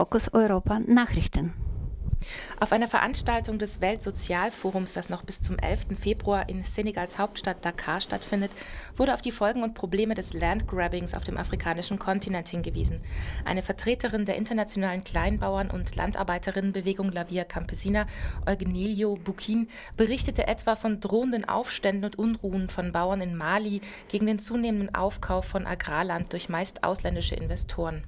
Fokus Europa Nachrichten. Auf einer Veranstaltung des Weltsozialforums, das noch bis zum 11. Februar in Senegals Hauptstadt Dakar stattfindet, wurde auf die Folgen und Probleme des Landgrabbings auf dem afrikanischen Kontinent hingewiesen. Eine Vertreterin der internationalen Kleinbauern- und Landarbeiterinnenbewegung La Via Campesina, Eugenilio Bukin, berichtete etwa von drohenden Aufständen und Unruhen von Bauern in Mali gegen den zunehmenden Aufkauf von Agrarland durch meist ausländische Investoren.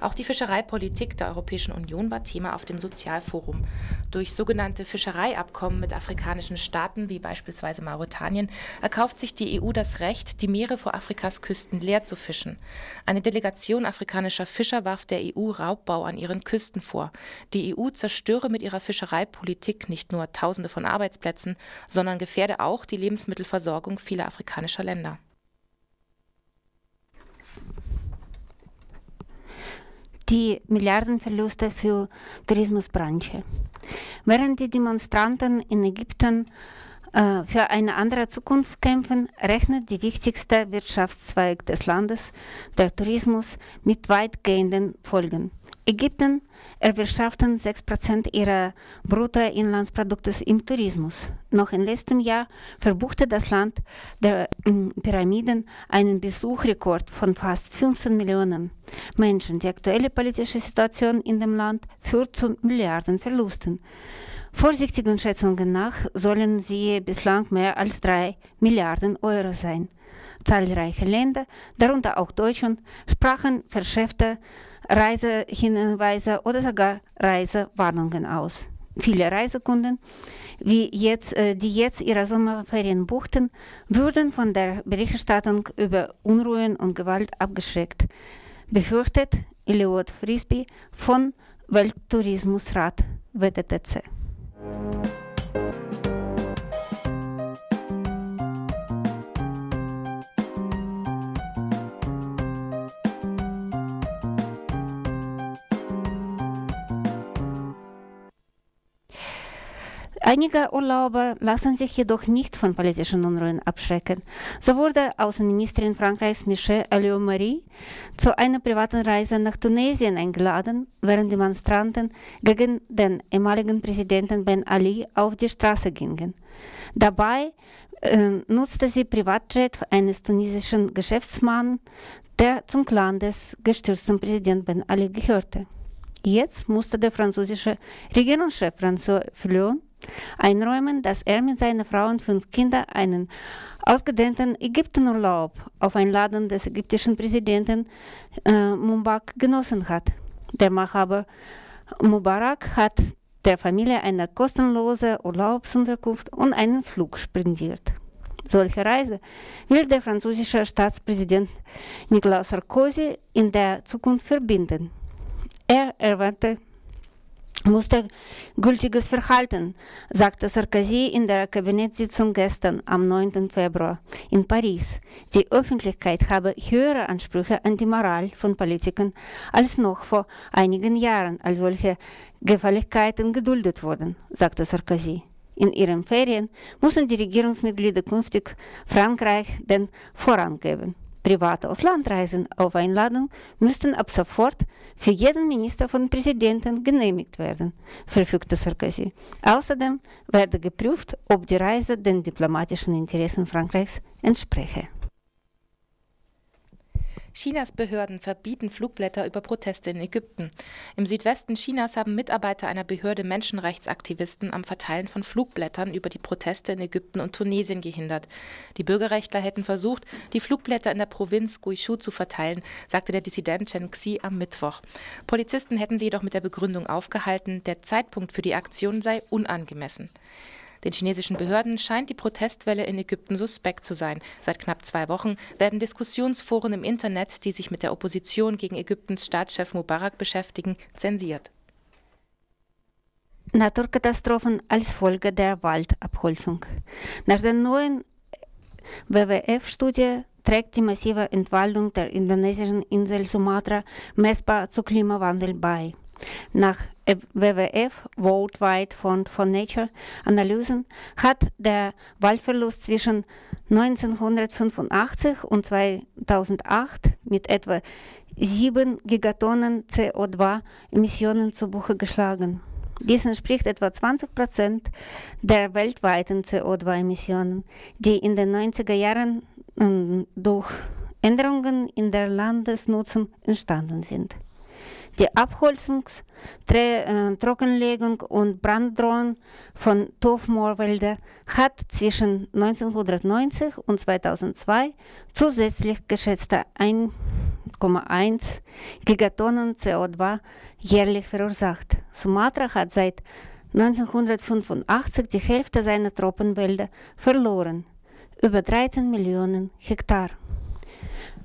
Auch die Fischereipolitik der Europäischen Union war Thema auf dem Sozialforum. Durch sogenannte Fischereiabkommen mit afrikanischen Staaten wie beispielsweise Mauretanien erkauft sich die EU das Recht, die Meere vor Afrikas Küsten leer zu fischen. Eine Delegation afrikanischer Fischer warf der EU Raubbau an ihren Küsten vor. Die EU zerstöre mit ihrer Fischereipolitik nicht nur Tausende von Arbeitsplätzen, sondern gefährde auch die Lebensmittelversorgung vieler afrikanischer Länder. Die Milliardenverluste für Tourismusbranche. Während die Demonstranten in Ägypten äh, für eine andere Zukunft kämpfen, rechnet die wichtigste Wirtschaftszweig des Landes, der Tourismus, mit weitgehenden Folgen. Ägypten erwirtschaften 6% ihrer Bruttoinlandsproduktes im Tourismus. Noch im letzten Jahr verbuchte das Land der äh, Pyramiden einen Besuchrekord von fast 15 Millionen Menschen. Die aktuelle politische Situation in dem Land führt zu Milliardenverlusten. Vorsichtigen Schätzungen nach sollen sie bislang mehr als 3 Milliarden Euro sein. Zahlreiche Länder, darunter auch Deutschland, sprachen verschärfte Reisehinweise oder sogar Reisewarnungen aus. Viele Reisekunden, wie jetzt, äh, die jetzt ihre Sommerferien buchten, würden von der Berichterstattung über Unruhen und Gewalt abgeschreckt, befürchtet Eliot Frisby von Welttourismusrat WTTC. Einige Urlauber lassen sich jedoch nicht von politischen Unruhen abschrecken. So wurde Außenministerin Frankreichs Michelle Alliot-Marie zu einer privaten Reise nach Tunesien eingeladen, während Demonstranten gegen den ehemaligen Präsidenten Ben Ali auf die Straße gingen. Dabei äh, nutzte sie Privatjet eines tunesischen Geschäftsmanns, der zum Clan des gestürzten Präsidenten Ben Ali gehörte. Jetzt musste der französische Regierungschef François Fillon einräumen, dass er mit seiner Frau und fünf Kindern einen ausgedehnten Ägyptenurlaub auf Einladung des ägyptischen Präsidenten äh, Mubarak genossen hat. Der Machthaber Mubarak hat der Familie eine kostenlose Urlaubsunterkunft und einen Flug spendiert. Solche Reise will der französische Staatspräsident Nicolas Sarkozy in der Zukunft verbinden. Er erwähnte Mustergültiges Verhalten, sagte Sarkozy in der Kabinettssitzung gestern am 9. Februar in Paris. Die Öffentlichkeit habe höhere Ansprüche an die Moral von Politikern als noch vor einigen Jahren, als solche Gefälligkeiten geduldet wurden, sagte Sarkozy. In ihren Ferien müssen die Regierungsmitglieder künftig Frankreich den Vorrang geben. Private Auslandreisen auf Einladung müssten ab sofort für jeden Minister von Präsidenten genehmigt werden, verfügte Sarkozy. Außerdem werde geprüft, ob die Reise den diplomatischen Interessen Frankreichs entspreche. Chinas Behörden verbieten Flugblätter über Proteste in Ägypten. Im Südwesten Chinas haben Mitarbeiter einer Behörde Menschenrechtsaktivisten am Verteilen von Flugblättern über die Proteste in Ägypten und Tunesien gehindert. Die Bürgerrechtler hätten versucht, die Flugblätter in der Provinz Guizhou zu verteilen, sagte der Dissident Chen Xi am Mittwoch. Polizisten hätten sie jedoch mit der Begründung aufgehalten, der Zeitpunkt für die Aktion sei unangemessen. Den chinesischen Behörden scheint die Protestwelle in Ägypten suspekt zu sein. Seit knapp zwei Wochen werden Diskussionsforen im Internet, die sich mit der Opposition gegen Ägyptens Staatschef Mubarak beschäftigen, zensiert. Naturkatastrophen als Folge der Waldabholzung. Nach der neuen WWF-Studie trägt die massive Entwaldung der indonesischen Insel Sumatra messbar zu Klimawandel bei. Nach WWF, World Wide Fund for Nature, Analysen hat der Waldverlust zwischen 1985 und 2008 mit etwa 7 Gigatonnen CO2-Emissionen zu Buche geschlagen. Dies entspricht etwa 20 Prozent der weltweiten CO2-Emissionen, die in den 90er Jahren äh, durch Änderungen in der Landesnutzung entstanden sind. Die Abholzungs-, äh, Trockenlegung und Branddrohung von Torfmoorwälder hat zwischen 1990 und 2002 zusätzlich geschätzte 1,1 Gigatonnen CO2 jährlich verursacht. Sumatra hat seit 1985 die Hälfte seiner Tropenwälder verloren, über 13 Millionen Hektar.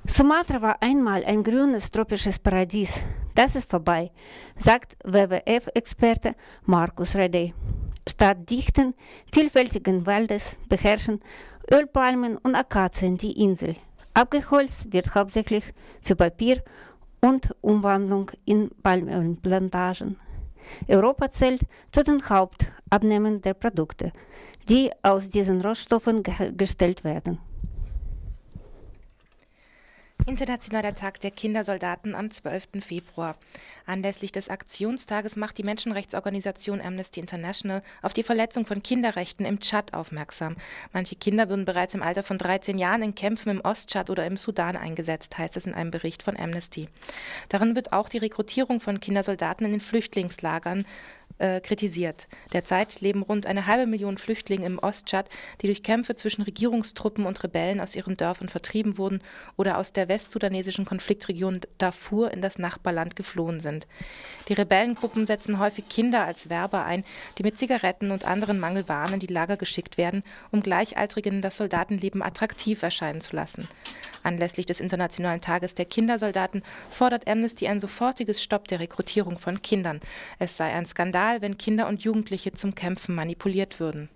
Sumatra war einmal ein grünes tropisches Paradies. Das ist vorbei, sagt WWF-Experte Markus Rede. Statt dichten, vielfältigen Waldes beherrschen Ölpalmen und Akazien die Insel. Abgeholzt wird hauptsächlich für Papier und Umwandlung in Palmölplantagen. Europa zählt zu den Hauptabnehmern der Produkte, die aus diesen Rohstoffen gestellt werden. Internationaler Tag der Kindersoldaten am 12. Februar. Anlässlich des Aktionstages macht die Menschenrechtsorganisation Amnesty International auf die Verletzung von Kinderrechten im Tschad aufmerksam. Manche Kinder würden bereits im Alter von 13 Jahren in Kämpfen im Osttschad oder im Sudan eingesetzt, heißt es in einem Bericht von Amnesty. Darin wird auch die Rekrutierung von Kindersoldaten in den Flüchtlingslagern äh, kritisiert. Derzeit leben rund eine halbe Million Flüchtlinge im Ostschad, die durch Kämpfe zwischen Regierungstruppen und Rebellen aus ihren Dörfern vertrieben wurden oder aus der westsudanesischen Konfliktregion Darfur in das Nachbarland geflohen sind. Die Rebellengruppen setzen häufig Kinder als Werber ein, die mit Zigaretten und anderen Mangelwaren in die Lager geschickt werden, um Gleichaltrigen das Soldatenleben attraktiv erscheinen zu lassen. Anlässlich des Internationalen Tages der Kindersoldaten fordert Amnesty ein sofortiges Stopp der Rekrutierung von Kindern. Es sei ein Skandal, wenn Kinder und Jugendliche zum Kämpfen manipuliert würden.